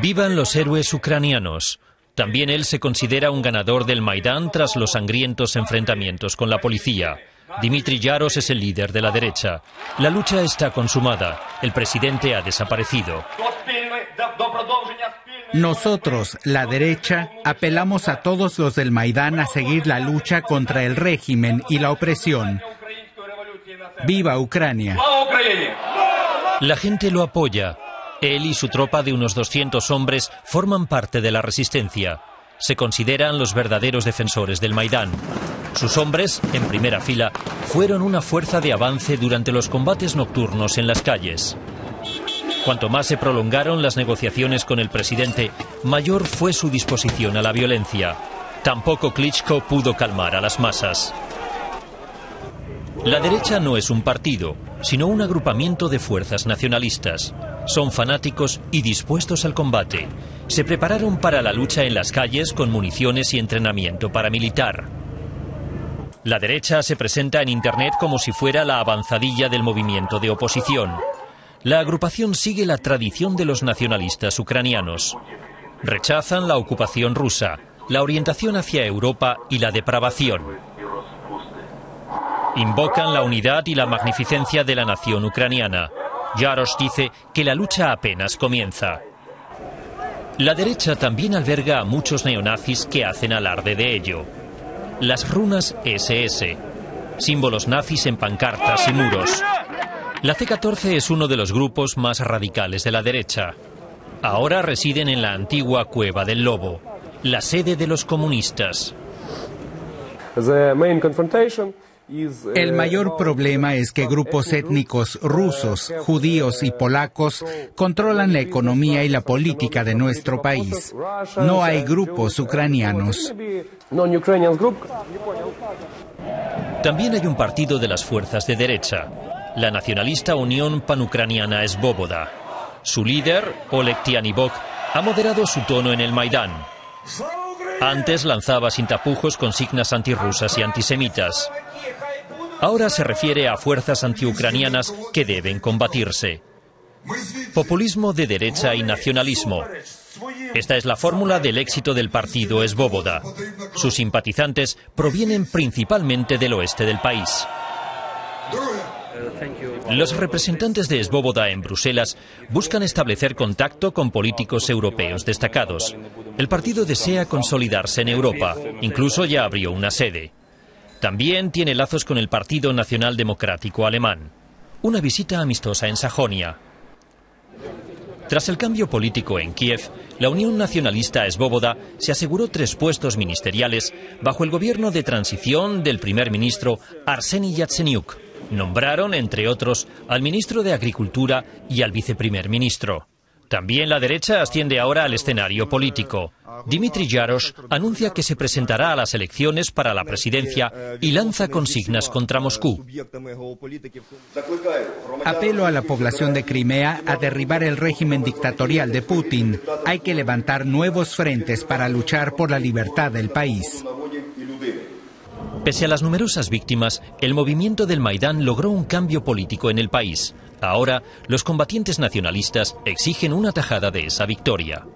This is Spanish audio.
Vivan los héroes ucranianos. También él se considera un ganador del Maidán tras los sangrientos enfrentamientos con la policía. Dimitri Yaros es el líder de la derecha. La lucha está consumada. El presidente ha desaparecido. Nosotros, la derecha, apelamos a todos los del Maidán a seguir la lucha contra el régimen y la opresión. ¡Viva Ucrania! La gente lo apoya. Él y su tropa de unos 200 hombres forman parte de la resistencia. Se consideran los verdaderos defensores del Maidán. Sus hombres, en primera fila, fueron una fuerza de avance durante los combates nocturnos en las calles. Cuanto más se prolongaron las negociaciones con el presidente, mayor fue su disposición a la violencia. Tampoco Klitschko pudo calmar a las masas. La derecha no es un partido, sino un agrupamiento de fuerzas nacionalistas. Son fanáticos y dispuestos al combate. Se prepararon para la lucha en las calles con municiones y entrenamiento paramilitar. La derecha se presenta en Internet como si fuera la avanzadilla del movimiento de oposición. La agrupación sigue la tradición de los nacionalistas ucranianos. Rechazan la ocupación rusa, la orientación hacia Europa y la depravación. Invocan la unidad y la magnificencia de la nación ucraniana. Yaros dice que la lucha apenas comienza. La derecha también alberga a muchos neonazis que hacen alarde de ello. Las runas SS, símbolos nazis en pancartas y muros. La C-14 es uno de los grupos más radicales de la derecha. Ahora residen en la antigua Cueva del Lobo, la sede de los comunistas. El mayor problema es que grupos étnicos rusos, judíos y polacos controlan la economía y la política de nuestro país. No hay grupos ucranianos. También hay un partido de las fuerzas de derecha, la nacionalista Unión Panucraniana Esbóboda. Su líder, Oleg Tianibok, ha moderado su tono en el Maidán. Antes lanzaba sin tapujos consignas antirrusas y antisemitas. Ahora se refiere a fuerzas antiucranianas que deben combatirse. Populismo de derecha y nacionalismo. Esta es la fórmula del éxito del partido Esbóboda. Sus simpatizantes provienen principalmente del oeste del país. Los representantes de Esbóboda en Bruselas buscan establecer contacto con políticos europeos destacados. El partido desea consolidarse en Europa, incluso ya abrió una sede. También tiene lazos con el Partido Nacional Democrático Alemán. Una visita amistosa en Sajonia. Tras el cambio político en Kiev, la Unión Nacionalista Esbóboda se aseguró tres puestos ministeriales bajo el gobierno de transición del primer ministro Arseny Yatsenyuk. Nombraron, entre otros, al ministro de Agricultura y al viceprimer ministro. También la derecha asciende ahora al escenario político. Dimitri Yaros anuncia que se presentará a las elecciones para la presidencia y lanza consignas contra Moscú. Apelo a la población de Crimea a derribar el régimen dictatorial de Putin. Hay que levantar nuevos frentes para luchar por la libertad del país. Pese a las numerosas víctimas, el movimiento del Maidán logró un cambio político en el país. Ahora, los combatientes nacionalistas exigen una tajada de esa victoria.